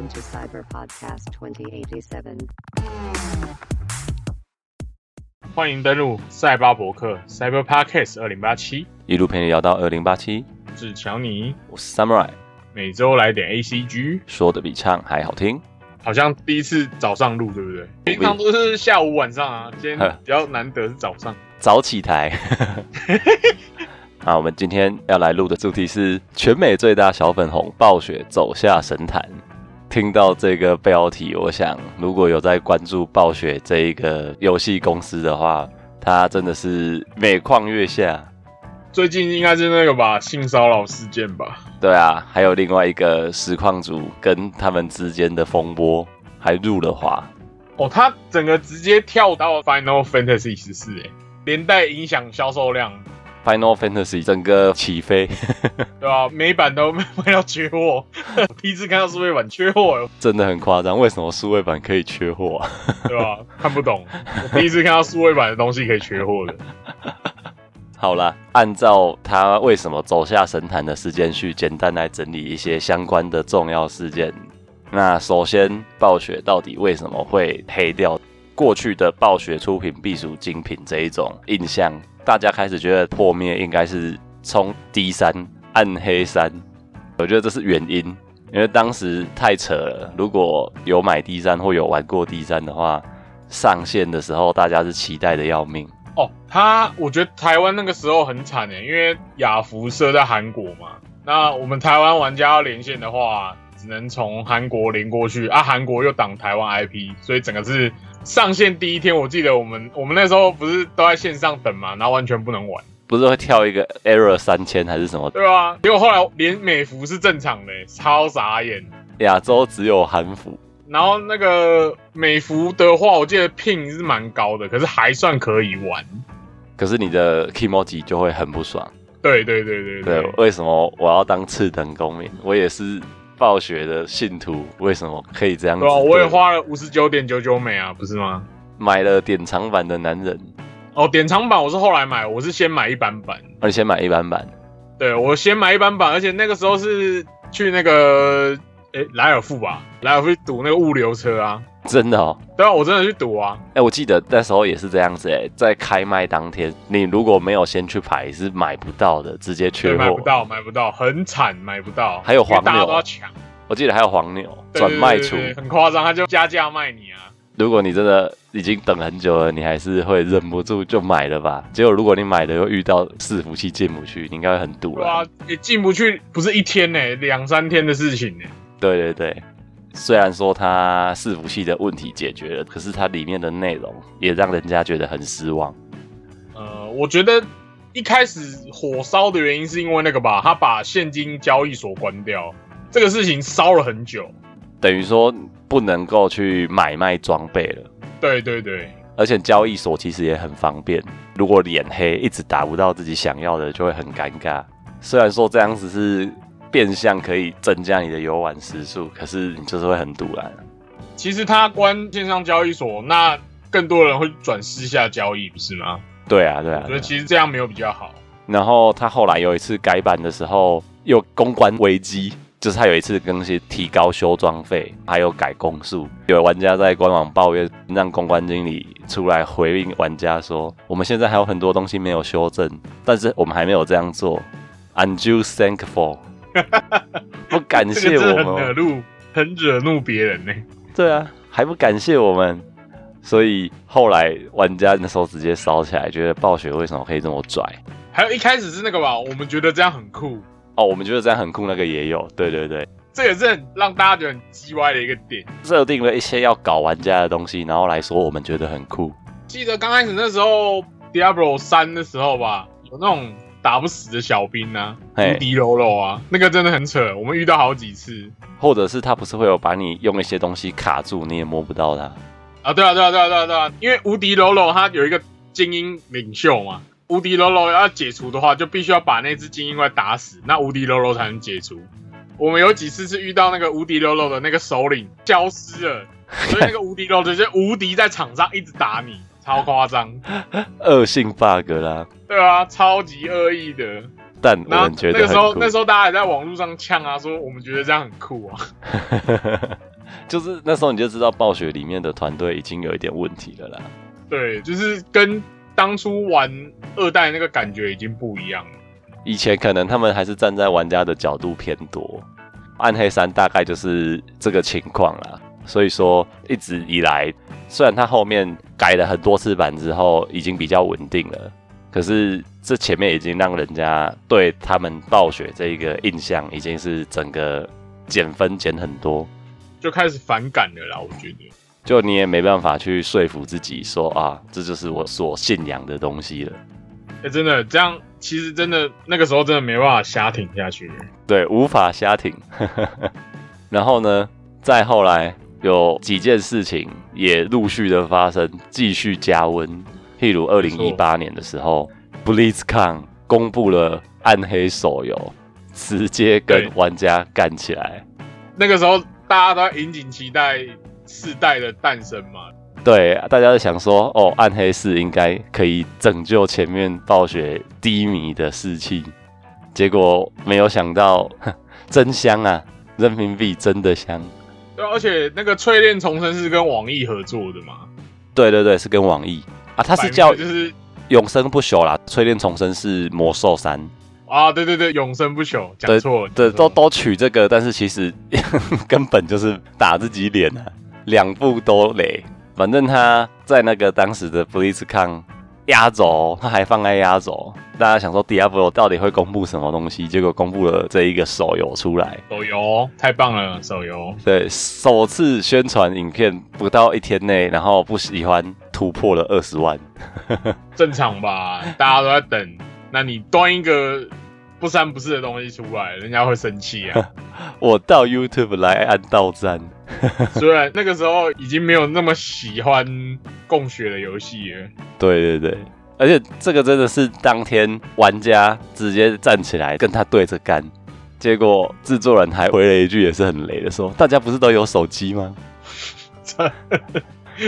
Welcome to Cyber Podcast 2087. 欢迎登录赛巴博客 Cyber Podcast 二零八七，一路陪你聊到二零八七，我是乔尼，我是 Samurai，每周来点 ACG，说的比唱还好听。好像第一次早上录，对不对？平常都是下午晚上啊，今天比较难得是早上。早起台。那，我们今天要来录的主题是全美最大小粉红暴雪走下神坛。听到这个标题，我想如果有在关注暴雪这一个游戏公司的话，它真的是每况愈下。最近应该是那个吧，性骚扰事件吧？对啊，还有另外一个实况组跟他们之间的风波还入了华。哦，他整个直接跳到 Final Fantasy 十四，哎，连带影响销售量。Final Fantasy 整个起飞，对啊？每版都 要缺货，第一次看到数位版缺货，真的很夸张。为什么数位版可以缺货？对吧？看不懂，我第一次看到数位版的东西可以缺货的。好啦，按照他为什么走下神坛的时间序，简单来整理一些相关的重要事件。那首先，暴雪到底为什么会黑掉过去的暴雪出品必属精品这一种印象？大家开始觉得破灭应该是冲 D 三暗黑三，我觉得这是原因，因为当时太扯了。如果有买 D 三或有玩过 D 三的话，上线的时候大家是期待的要命。哦，他我觉得台湾那个时候很惨诶，因为亚服设在韩国嘛，那我们台湾玩家要连线的话，只能从韩国连过去啊，韩国又挡台湾 IP，所以整个是上线第一天，我记得我们我们那时候不是都在线上等嘛，然后完全不能玩，不是会跳一个 error 三千还是什么？对啊，结果后来连美服是正常的，超傻眼，亚洲只有韩服。然后那个美服的话，我记得 ping 是蛮高的，可是还算可以玩。可是你的 emoji 就会很不爽。对对对对对，为什么我要当次等公民？我也是暴雪的信徒，为什么可以这样子？我也花了五十九点九九美啊，不是吗？买了典藏版的男人。哦，典藏版我是后来买，我是先买一般版。你先买一般版？对，我先买一般版，而且那个时候是去那个。诶，莱尔富吧，莱尔富堵那个物流车啊，真的哦，对啊，我真的去赌啊。哎，我记得那时候也是这样子，哎，在开卖当天，你如果没有先去排，是买不到的，直接缺货，买不到，买不到，很惨，买不到。还有黄牛，都要抢。我记得还有黄牛转卖出，很夸张，他就加价卖你啊。如果你真的已经等很久了，你还是会忍不住就买了吧？结果如果你买了又遇到伺服器进不去，你应该会很堵了。哇，你进不去不是一天呢，两三天的事情呢。对对对，虽然说它伺服器的问题解决了，可是它里面的内容也让人家觉得很失望。呃，我觉得一开始火烧的原因是因为那个吧，他把现金交易所关掉，这个事情烧了很久，等于说不能够去买卖装备了。对对对，而且交易所其实也很方便，如果脸黑一直打不到自己想要的，就会很尴尬。虽然说这样子是。变相可以增加你的游玩时数，可是你就是会很堵然。其实他关线上交易所，那更多人会转私下交易，不是吗？对啊，对啊。所以其实这样没有比较好。然后他后来有一次改版的时候，又公关危机，就是他有一次更新提高修装费，还有改攻速。有玩家在官网抱怨，让公关经理出来回应玩家说：“我们现在还有很多东西没有修正，但是我们还没有这样做。” I'm just thankful. 不感谢我们，很惹怒，很惹怒别人呢。对啊，还不感谢我们，所以后来玩家那时候直接烧起来，觉得暴雪为什么可以这么拽？还有一开始是那个吧，我们觉得这样很酷哦，我们觉得这样很酷，那个也有，对对对，这也是很让大家觉得很鸡歪的一个点，设定了一些要搞玩家的东西，然后来说我们觉得很酷。记得刚开始那时候 Diablo 三的时候吧，有那种。打不死的小兵啊，无敌喽喽啊，那个真的很扯，我们遇到好几次。或者是他不是会有把你用一些东西卡住，你也摸不到他啊？对啊，对啊，对啊，对啊，对啊，因为无敌喽喽他有一个精英领袖嘛，无敌喽喽要解除的话，就必须要把那只精英怪打死，那无敌喽喽才能解除。我们有几次是遇到那个无敌喽喽的那个首领消失了，所以那个无敌喽喽就无敌在场上一直打你。超夸张，恶性 bug 啦。对啊，超级恶意的。但我们觉得那个时候，那时候大家还在网络上呛啊，说我们觉得这样很酷啊。就是那时候你就知道暴雪里面的团队已经有一点问题了啦。对，就是跟当初玩二代那个感觉已经不一样了。以前可能他们还是站在玩家的角度偏多，暗黑三大概就是这个情况啦。所以说一直以来，虽然它后面改了很多次版之后已经比较稳定了，可是这前面已经让人家对他们暴雪这一个印象已经是整个减分减很多，就开始反感了啦。我觉得，就你也没办法去说服自己说啊，这就是我所信仰的东西了。哎、真的这样，其实真的那个时候真的没办法瞎挺下去。对，无法瞎挺。然后呢，再后来有几件事情也陆续的发生，继续加温。譬如二零一八年的时候，BlizzCon 公布了暗黑手游，直接跟玩家干起来。那个时候大家都在引颈期待四代的诞生嘛。对，大家都想说，哦，暗黑四应该可以拯救前面暴雪低迷的士气，结果没有想到，哼真香啊！人民币真的香。对，而且那个淬炼重生是跟网易合作的嘛，对对对，是跟网易。啊，它是叫就是永生不朽啦，淬炼重生是魔兽三，啊，对对对，永生不朽，讲错了，对，都都取这个，但是其实 根本就是打自己脸啊，两部都雷。反正他在那个当时的 BlizzCon 压轴，他还放在压轴，大家想说 Diablo 到底会公布什么东西，结果公布了这一个手游出来。手游太棒了，手游对，首次宣传影片不到一天内，然后不喜欢突破了二十万。正常吧，大家都在等，那你端一个不三不四的东西出来，人家会生气啊。我到 YouTube 来按到赞。虽然那个时候已经没有那么喜欢供血的游戏了，对对对，而且这个真的是当天玩家直接站起来跟他对着干，结果制作人还回了一句也是很雷的说：“大家不是都有手机吗？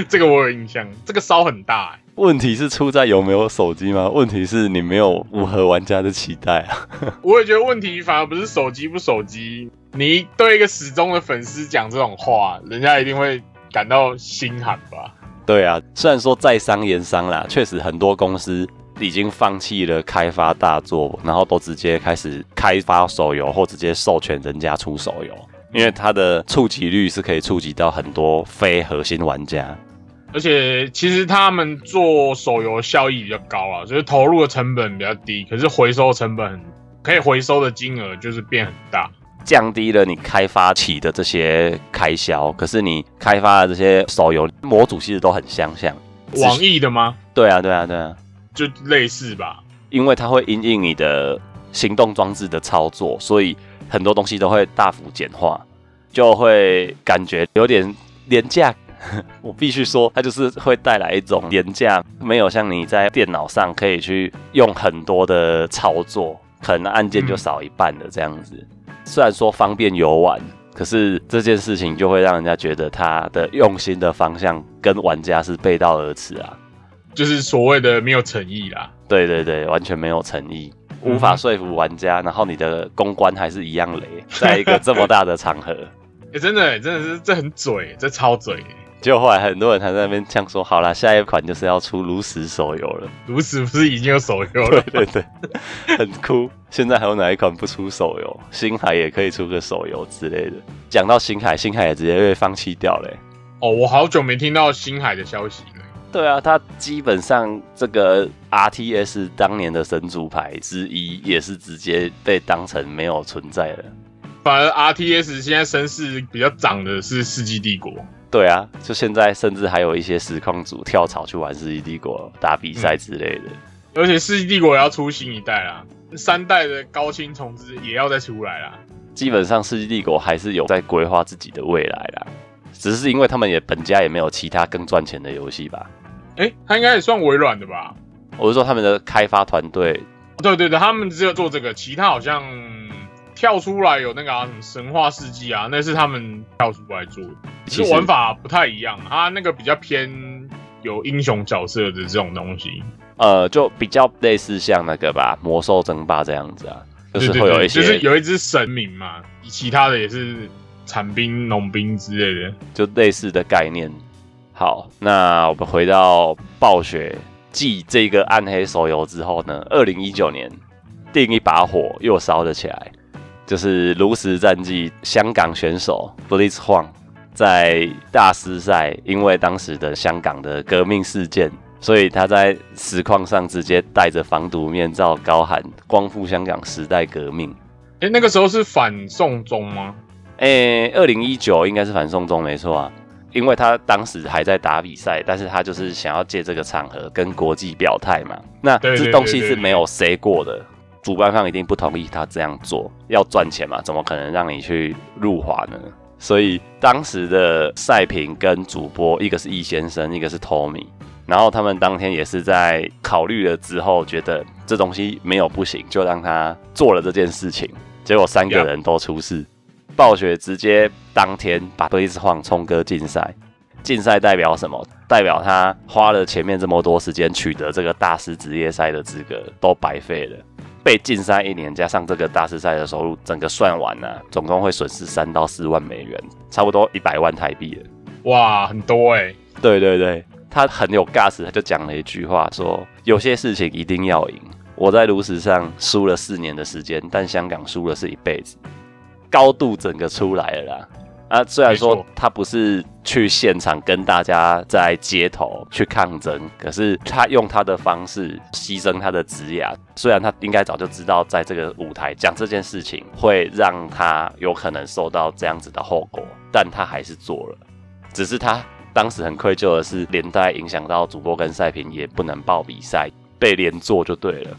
这个我有印象，这个烧很大、欸。问题是出在有没有手机吗？问题是你没有符合玩家的期待啊！我也觉得问题反而不是手机不手机，你对一个始终的粉丝讲这种话，人家一定会感到心寒吧？对啊，虽然说在商言商啦，确实很多公司已经放弃了开发大作，然后都直接开始开发手游或直接授权人家出手游，因为它的触及率是可以触及到很多非核心玩家。而且其实他们做手游效益比较高啊，就是投入的成本比较低，可是回收成本很可以回收的金额就是变很大。降低了你开发起的这些开销，可是你开发的这些手游模组其实都很相像。网易的吗？对啊，对啊，对啊，就类似吧。因为它会因应你的行动装置的操作，所以很多东西都会大幅简化，就会感觉有点廉价。我必须说，它就是会带来一种廉价，没有像你在电脑上可以去用很多的操作，可能按键就少一半的这样子。虽然说方便游玩，可是这件事情就会让人家觉得它的用心的方向跟玩家是背道而驰啊。就是所谓的没有诚意啦。对对对，完全没有诚意，无法说服玩家，然后你的公关还是一样雷，在一个这么大的场合，哎、真的、真的是这很嘴，这超嘴。结果后来很多人还在那边呛说，好啦，下一款就是要出炉石手游了。炉石不是已经有手游对了？对对，很酷。现在还有哪一款不出手游？星海也可以出个手游之类的。讲到星海，星海也直接被放弃掉嘞、哦，我好久没听到星海的消息了。对啊，它基本上这个 RTS 当年的神主牌之一，也是直接被当成没有存在了。反而 RTS 现在声势比较涨的是《世纪帝国》，对啊，就现在甚至还有一些实况组跳槽去玩《世纪帝国》打比赛之类的。而且《世纪帝国》也要出新一代啦，三代的高清重置也要再出来啦。基本上，《世纪帝国》还是有在规划自己的未来啦，只是因为他们也本家也没有其他更赚钱的游戏吧。哎、它应该也算微软的吧？我是说他们的开发团队，对对对，他们只有做这个，其他好像跳出来有那个、啊、什么神话世纪啊，那是他们跳出来做的，其实玩法不太一样，它那个比较偏有英雄角色的这种东西，呃，就比较类似像那个吧，《魔兽争霸》这样子啊，就是会有一些，就是有一只神明嘛，其他的也是产兵、农兵之类的。就类似的概念。好，那我们回到暴雪继这个暗黑手游之后呢，二零一九年另一把火又烧了起来，就是炉石战记香港选手 Blitz Huang 在大师赛，因为当时的香港的革命事件，所以他在实况上直接戴着防毒面罩，高喊“光复香港时代革命哎、那个时候是反送中吗？”。诶，二零一九应该是反送中没错啊，因为他当时还在打比赛，但是他就是想要借这个场合跟国际表态嘛。那这东西是没有 say 过的，主办方一定不同意他这样做，要赚钱嘛，怎么可能让你去入华呢？所以当时的赛评跟主播，一个是易先生，一个是 Tommy，然后他们当天也是在考虑了之后，觉得这东西没有不行，就让他做了这件事情。结果三个人都出事，暴雪直接当天把贝斯晃冲哥禁赛。禁赛代表什么？代表他花了前面这么多时间取得这个大师职业赛的资格都白费了。被禁赛一年，加上这个大师赛的收入，整个算完呢、总共会损失三到四万美元，差不多一百万台币了。哇，很多哎、对对对，他很有 gas，他就讲了一句话说：有些事情一定要赢。我在炉石上输了四年的时间，但香港输了是一辈子，高度整个出来了啦。啊，虽然说他不是去现场跟大家在街头去抗争，可是他用他的方式牺牲他的职业。虽然他应该早就知道，在这个舞台讲这件事情会让他有可能受到这样子的后果，但他还是做了。只是他当时很愧疚的是，连带影响到主播跟赛平也不能报比赛，被连坐就对了。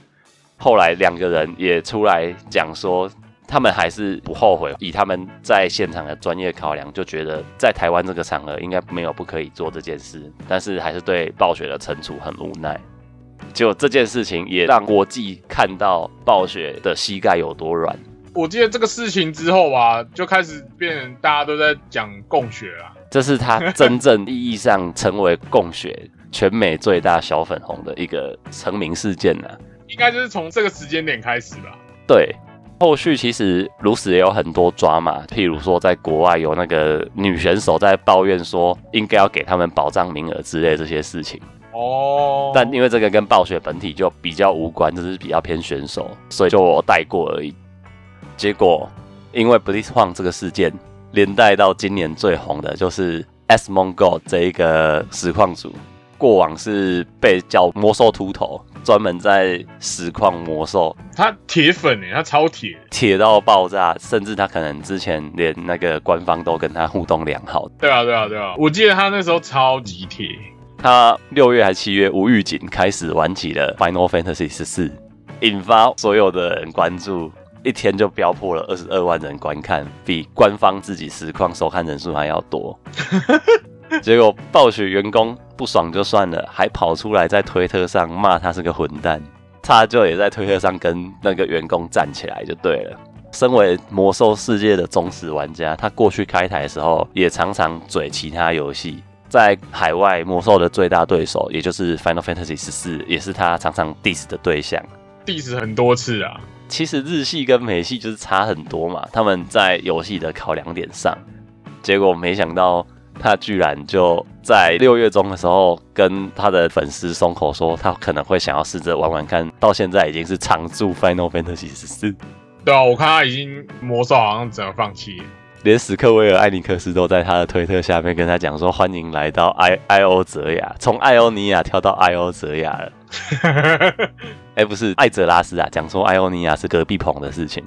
后来两个人也出来讲说，他们还是不后悔，以他们在现场的专业考量，就觉得在台湾这个场合应该没有不可以做这件事，但是还是对暴雪的惩处很无奈。就这件事情也让国际看到暴雪的膝盖有多软。我记得这个事情之后吧，就开始变成大家都在讲供血啊。这是他真正意义上成为供血全美最大小粉红的一个成名事件呢、应该就是从这个时间点开始吧。对，后续其实如此也有很多抓嘛，譬如说在国外有那个女选手在抱怨说应该要给他们保障名额之类这些事情，哦，但因为这个跟暴雪本体就比较无关，这是比较偏选手，所以就我带过而已。结果因为 Blitz Huang 这个事件，连带到今年最红的就是 S Mongo 这一个实况组，过往是被叫魔兽秃头，专门在实况魔兽他铁粉哎，他超铁。铁到爆炸，甚至他可能之前连那个官方都跟他互动良好。对啊，对啊，对啊，我记得他那时候超级铁。他六月还七月无预警开始玩起了 Final Fantasy 十四，引发所有的人关注，一天就飙破了二十二万人观看，比官方自己实况收看人数还要多。结果暴雪员工不爽就算了，还跑出来在推特上骂他是个混蛋，他就也在推特上跟那个员工站起来就对了。身为魔兽世界的忠实玩家，他过去开台的时候也常常嘴其他游戏，在海外魔兽的最大对手，也就是 Final Fantasy 十四，也是他常常 diss 的对象。diss 很多次啊。其实日系跟美系就是差很多嘛，他们在游戏的考量点上，结果没想到他居然就在六月中的时候跟他的粉丝松口说，他可能会想要试着玩玩看，到现在已经是常驻 Final Fantasy 十四，对啊，我看他已经魔兽好像整个放弃。连史克威尔艾尼克斯都在他的推特下面跟他讲说，欢迎来到艾艾欧泽亚，从艾欧尼亚跳到艾欧泽亚了。哎、不是艾泽拉斯啊，讲说艾欧尼亚是隔壁棚的事情。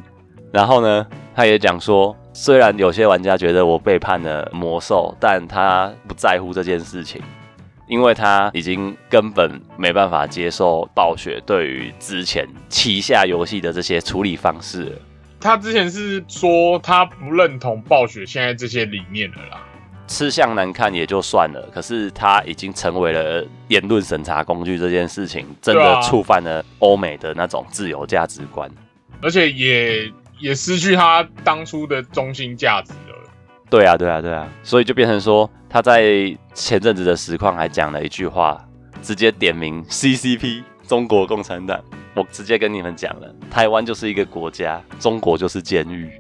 然后呢，他也讲说，虽然有些玩家觉得我背叛了魔兽，但他不在乎这件事情，因为他已经根本没办法接受暴雪对于之前旗下游戏的这些处理方式了。他之前是说他不认同暴雪现在这些理念了啦。吃相难看也就算了，可是他已经成为了言论审查工具这件事情，真的触犯了欧美的那种自由价值观。而且也也失去他当初的中心价值了。对啊，对啊，对啊，所以就变成说，他在前阵子的实况还讲了一句话，直接点名 CCP 中国共产党。我直接跟你们讲了，台湾就是一个国家，中国就是监狱。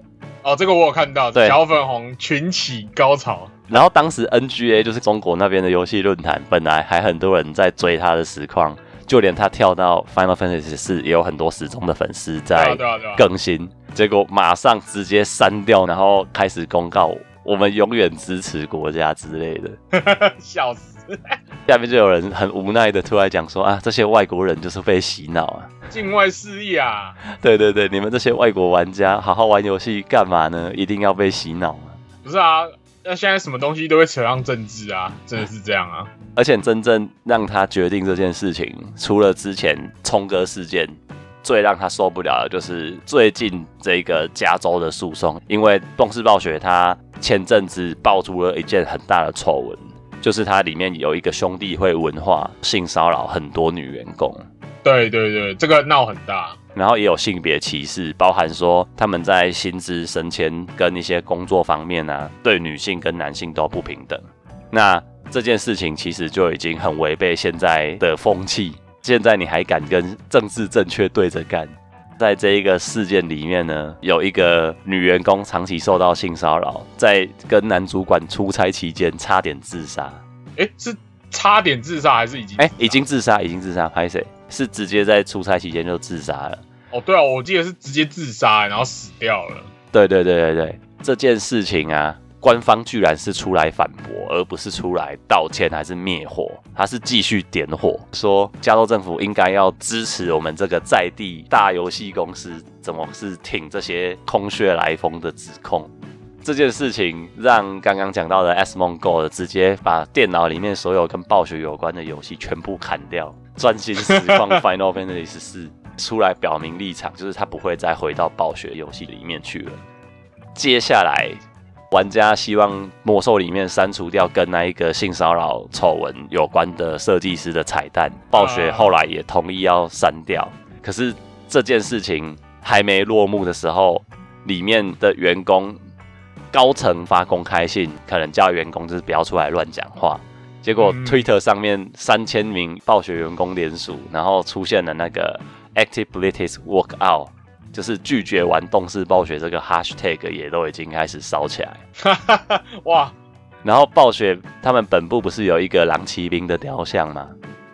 哦，这个我有看到，对小粉红群起高潮。然后当时 NGA 就是中国那边的游戏论坛，本来还很多人在追他的实况，就连他跳到 Final Fantasy 四也有很多始终的粉丝在对啊，对啊。更新，结果马上直接删掉，然后开始公告我们永远支持国家之类的。笑死！下面就有人很无奈的出来讲说啊，这些外国人就是被洗脑啊。境外势力啊，对对对，你们这些外国玩家好好玩游戏干嘛呢？一定要被洗脑啊！不是啊？那现在什么东西都会扯上政治啊，真的是这样啊？而且真正让他决定这件事情，除了之前冲哥事件，最让他受不了的就是最近这个加州的诉讼，因为动视暴雪他前阵子爆出了一件很大的丑闻，就是它里面有一个兄弟会文化性骚扰很多女员工。对对对，这个闹很大。然后也有性别歧视，包含说他们在薪资、升迁跟一些工作方面啊，对女性跟男性都不平等。那这件事情其实就已经很违背现在的风气。现在你还敢跟政治正确对着干？在这一个事件里面呢，有一个女员工长期受到性骚扰，在跟男主管出差期间差点自杀。哎，是差点自杀还是已经？哎，已经自杀，已经自杀，拍谁？是直接在出差期间就自杀了。哦，对啊，我记得是直接自杀，然后死掉了。对对对对对，这件事情啊，官方居然是出来反驳，而不是出来道歉还是灭火，他是继续点火，说加州政府应该要支持我们这个在地大游戏公司，怎么是挺这些空穴来风的指控。这件事情让刚刚讲到的 S 梦 Go 直接把电脑里面所有跟暴雪有关的游戏全部砍掉，专心实况 Final Fantasy 十四，出来表明立场，就是他不会再回到暴雪游戏里面去了。接下来，玩家希望魔兽里面删除掉跟那一个性骚扰丑闻有关的设计师的彩蛋，暴雪后来也同意要删掉。可是这件事情还没落幕的时候，里面的员工高层发公开信，可能叫员工就是不要出来乱讲话。结果嗯 Twitter 上面三千名暴雪员工联署，然后出现了那个 Active Blitis Walk Out，就是拒绝玩动视暴雪这个 Hashtag 也都已经开始烧起来。哇，然后暴雪他们本部不是有一个狼骑兵的雕像吗？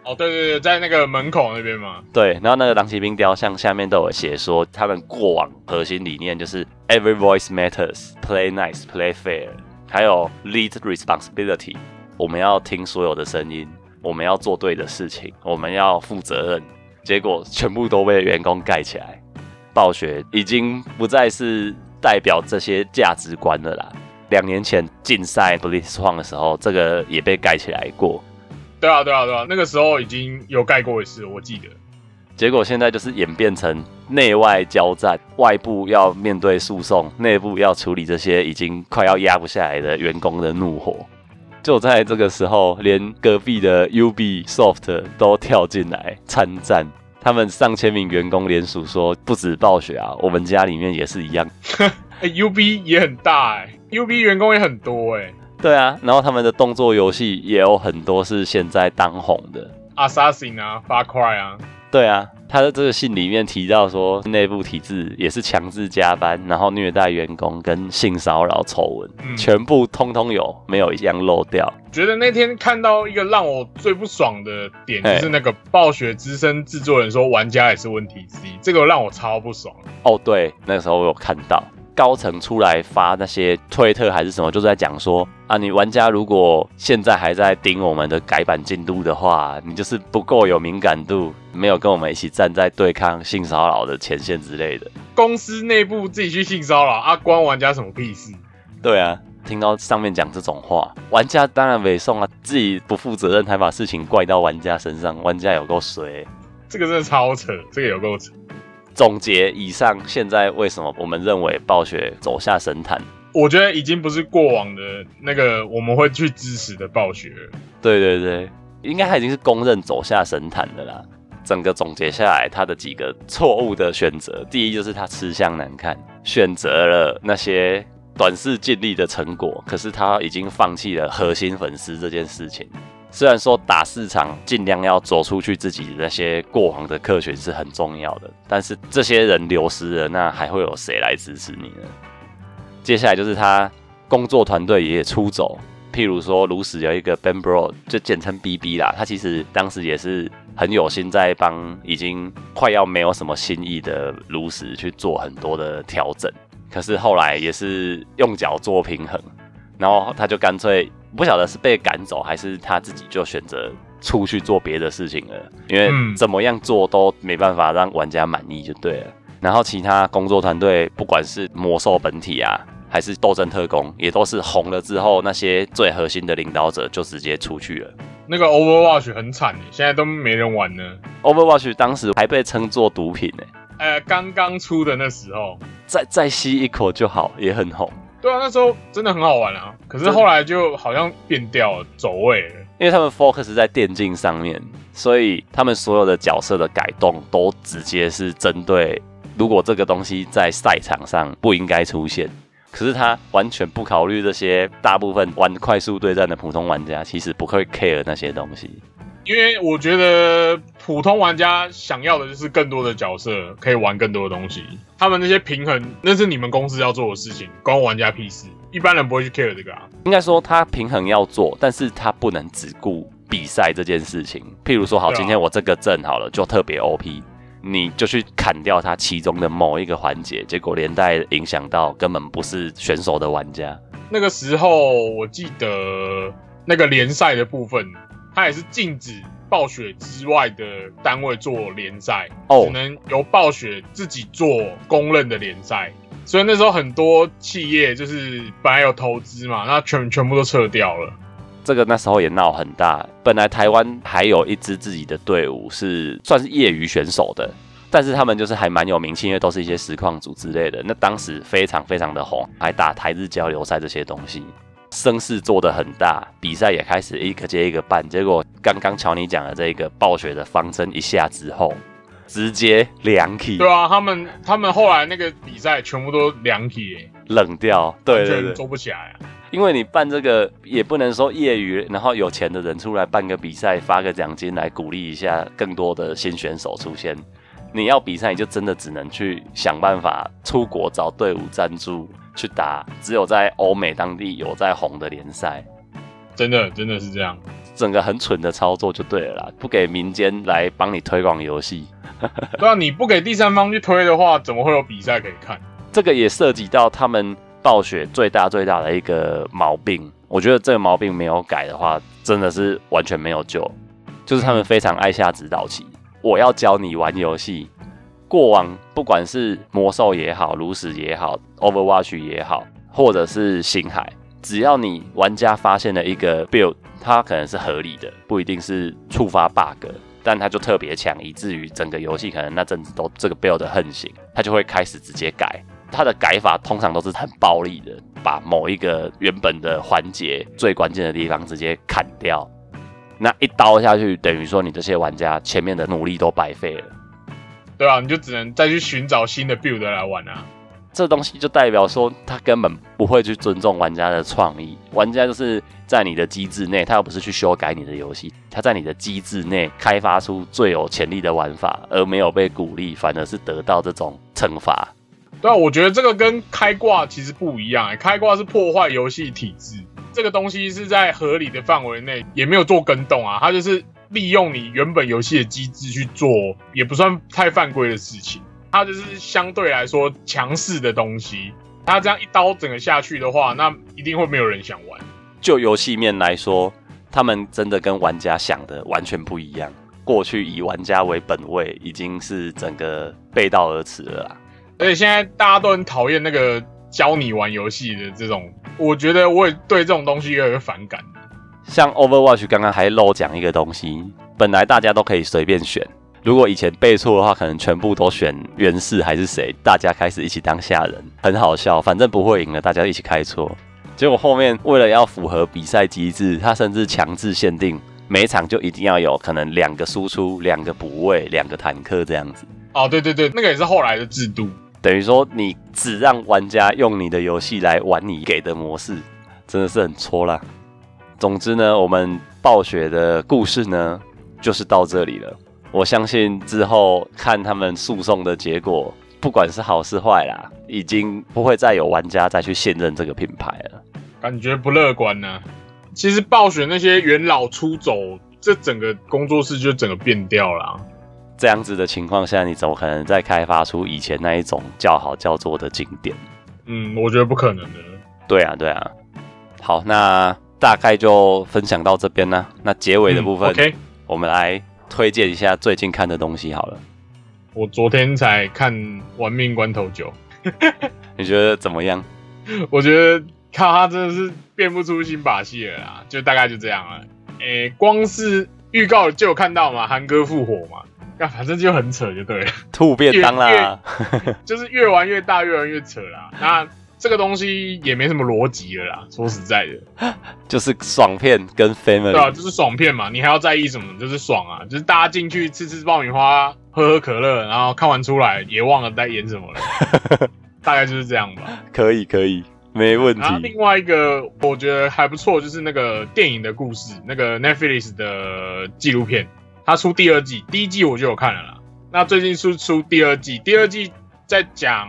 哦，对对对，在那个门口那边嘛。对，然后那个狼骑兵雕像下面都有写说，他们过往核心理念就是 Every voice matters，play nice，play fair，还有 lead responsibility，我们要听所有的声音，我们要做对的事情，我们要负责任。结果全部都被员工盖起来，暴雪已经不再是代表这些价值观了啦。两年前竞赛 BlizzCon 的时候，这个也被盖起来过。对啊，对啊，对啊，那个时候已经有盖过一次，我记得。结果现在就是演变成内外交战，外部要面对诉讼，内部要处理这些已经快要压不下来的员工的怒火。就在这个时候，连隔壁的 Ubisoft 都跳进来参战，他们上千名员工联署说，不止暴雪啊，我们家里面也是一样。哎，UB 也很大哎，UB 员工也很多哎对啊，然后他们的动作游戏也有很多是现在当红的。，Assassin 啊，Far Cry 啊，对啊，他的这个信里面提到说，内部体制也是强制加班，然后虐待员工跟性骚扰丑闻，嗯全部通通有，没有一样漏掉。觉得那天看到一个让我最不爽的点，就是那个暴雪资深制作人说玩家也是问题之一，这个让我超不爽。哦，对，那时候我有看到高层出来发那些推特还是什么，就是在讲说啊，你玩家如果现在还在盯我们的改版进度的话，你就是不够有敏感度，没有跟我们一起站在对抗性骚扰的前线之类的。公司内部自己去性骚扰啊，关玩家什么屁事？对啊，听到上面讲这种话，玩家当然没送啊，自己不负责任，还把事情怪到玩家身上，玩家有够衰。这个真的超扯，这个有够扯。总结以上，现在为什么我们认为暴雪走下神坛？我觉得已经不是过往的那个我们会去支持的暴雪了。对对对，应该他已经是公认走下神坛的啦。整个总结下来，他的几个错误的选择，第一就是他吃相难看，选择了那些短视尽力的成果，可是他已经放弃了核心粉丝这件事情。虽然说打市场尽量要走出去自己那些过往的客群是很重要的，但是这些人流失了，那还会有谁来支持你呢？接下来就是他工作团队也出走，譬如说炉石有一个 Ben Bro，就简称 BB 啦，他其实当时也是很有心在帮已经快要没有什么新意的炉石去做很多的调整，可是后来也是用脚做平衡，然后他就干脆不晓得是被赶走还是他自己就选择出去做别的事情了，因为嗯怎么样做都没办法让玩家满意就对了。然后其他工作团队，不管是魔兽本体啊，还是斗争特工，也都是红了之后，那些最核心的领导者就直接出去了。那个 Overwatch 很惨耶，现在都没人玩呢。Overwatch 当时还被称作毒品呢、呃，刚刚出的那时候，再再吸一口就好，也很红。对啊，那时候真的很好玩啊。可是后来就好像变掉了，走位了。因为他们 focus 在电竞上面，所以他们所有的角色的改动都直接是针对，如果这个东西在赛场上不应该出现，可是他完全不考虑这些大部分玩快速对战的普通玩家，其实不会 care 那些东西。因为我觉得普通玩家想要的就是更多的角色，可以玩更多的东西。他们那些平衡，那是你们公司要做的事情，关玩家屁事。一般人不会去 care 这个啊。应该说他平衡要做，但是他不能只顾比赛这件事情。譬如说，好，啊今天我这个阵好了，就特别 OP，你就去砍掉它其中的某一个环节，结果连带影响到根本不是选手的玩家。那个时候我记得那个联赛的部分，它也是禁止暴雪之外的单位做联赛，哦只能由暴雪自己做公认的联赛。所以那时候很多企业就是本来有投资嘛，那全全部都撤掉了。这个那时候也闹很大。本来台湾还有一支自己的队伍是算是业余选手的，但是他们就是还蛮有名气，因为都是一些实况组之类的。那当时非常非常的红，还打台日交流赛这些东西，声势做得很大，比赛也开始一个接一个办。结果刚刚乔尼讲的这个暴雪的方针一下之后，直接凉起对啊，他们他们后来那个比赛全部都凉体耶，冷掉，对做不起来啊。因为你办这个也不能说业余，然后有钱的人出来办个比赛，发个奖金来鼓励一下更多的新选手出现。你要比赛，你就真的只能去想办法出国找队伍赞助去打，只有在欧美当地有在红的联赛，真的真的是这样。整个很蠢的操作就对了啦，不给民间来帮你推广游戏。对啊，你不给第三方去推的话，怎么会有比赛可以看？这个也涉及到他们暴雪最大最大的一个毛病。我觉得这个毛病没有改的话，真的是完全没有救。就是他们非常爱下指导棋，我要教你玩游戏。过往不管是魔兽也好，炉石也好，Overwatch 也好，或者是星海，只要你玩家发现了一个 build，它可能是合理的，不一定是触发 bug，但它就特别强，以至于整个游戏可能那阵子都这个 build 的横行，它就会开始直接改。它的改法通常都是很暴力的，把某一个原本的环节最关键的地方直接砍掉。那一刀下去，等于说你这些玩家前面的努力都白费了。对啊，你就只能再去寻找新的 build 来玩啊。这东西就代表说，他根本不会去尊重玩家的创意。玩家就是在你的机制内，他又不是去修改你的游戏，他在你的机制内开发出最有潜力的玩法，而没有被鼓励，反而是得到这种惩罚。对啊，我觉得这个跟开挂其实不一样、欸，开挂是破坏游戏体制，这个东西是在合理的范围内，也没有做跟动啊，他就是利用你原本游戏的机制去做，也不算太犯规的事情，它就是相对来说强势的东西。它这样一刀整个下去的话，那一定会没有人想玩。就游戏面来说，他们真的跟玩家想的完全不一样。过去以玩家为本位，已经是整个背道而驰了啦。而且现在大家都很讨厌那个教你玩游戏的这种，我觉得我也对这种东西越来越反感。像 Overwatch 刚刚还漏讲一个东西，本来大家都可以随便选，如果以前背错的话，可能全部都选源氏还是谁，大家开始一起当下人，很好笑。反正不会赢了，大家一起开错。结果后面为了要符合比赛机制，他甚至强制限定每场就一定要有可能两个输出、两个补位、两个坦克这样子。哦，对对对，那个也是后来的制度。等于说你只让玩家用你的游戏来玩你给的模式，真的是很戳啦。总之呢，我们暴雪的故事呢，就是到这里了。我相信之后看他们诉讼的结果，不管是好是坏啦，已经不会再有玩家再去信任这个品牌了。感觉不乐观呢、其实暴雪那些元老出走，这整个工作室就整个变掉了啊、这样子的情况下，你怎么可能再开发出以前那一种叫好叫座的经典？嗯，我觉得不可能的。对啊，对啊。好，那大概就分享到这边呢。那结尾的部分，我们来推荐一下最近看的东西好了。我昨天才看《玩命关头九》，你觉得怎么样？我觉得靠他真的是变不出新把戏了啦，就大概就这样了。诶、光是预告就有看到嘛，韩哥复活嘛，那反正就很扯就对了，吐便当啦，就是越玩越大，越玩越扯啦。那这个东西也没什么逻辑了啦，说实在的，就是爽片跟 family。对啊，就是爽片嘛，你还要在意什么？就是爽啊，就是大家进去吃吃爆米花，喝喝可乐，然后看完出来也忘了在演什么了，大概就是这样吧。可以可以，没问然后题。另外一个我觉得还不错，就是那个电影的故事，那个 Netflix 的纪录片，它出第二季，第一季我就有看了啦。那最近出出第二季，第二季在讲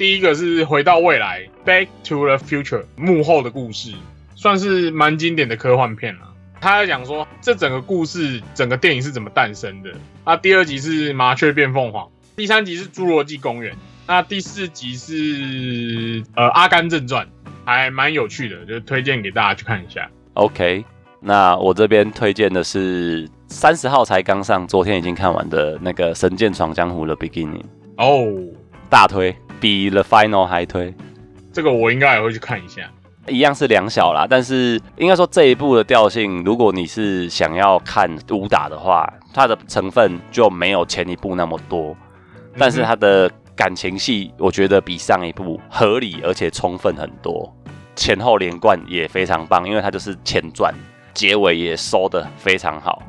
第一个是回到未来 （Back to the Future） 幕后的故事，算是蛮经典的科幻片了。他在讲说这整个故事，整个电影是怎么诞生的。那第二集是麻雀变凤凰，第三集是侏罗纪公园，那第四集是呃《阿甘正传》，还蛮有趣的，就推荐给大家去看一下。OK，那我这边推荐的是三十号才刚上，昨天已经看完的那个《神剑闯江湖》的 Beginning，哦，大推，比 The Final 还推。这个我应该也会去看一下。一样是两小啦，但是应该说这一部的调性，如果你是想要看武打的话，它的成分就没有前一部那么多，但是它的感情戏，我觉得比上一部合理而且充分很多，前后连贯也非常棒，因为它就是前传，结尾也收的非常好，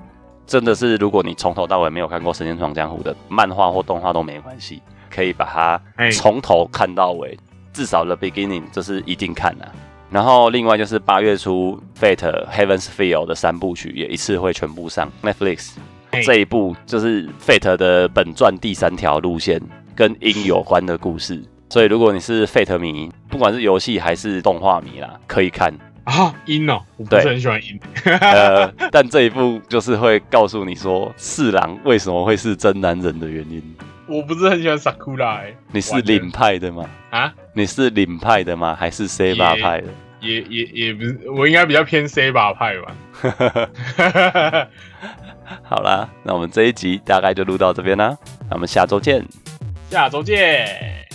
真的是如果你从头到尾没有看过《神剑闯江湖》的漫画或动画都没关系，可以把它哎从头看到尾，至少 The Beginning 这是一定看的、然后另外就是八月初 Fate Heaven's Feel 的三部曲也一次会全部上 Netflix。嘿这一部就是 Fate 的本传第三条路线跟鹰有关的故事，所以如果你是 Fate 迷，不管是游戏还是动画迷啦，可以看。啊，鹰哦，我不是对很喜欢鹰。呃，但这一部就是会告诉你说四郎为什么会是真男人的原因。我不是很喜欢 Sakura 哎、你是领派的吗？啊，你是领派的吗？还是 C 八也派的？也也也不是，我应该比较偏 C 八派吧。好啦，那我们这一集大概就录到这边啦，那我们下周见。下周见。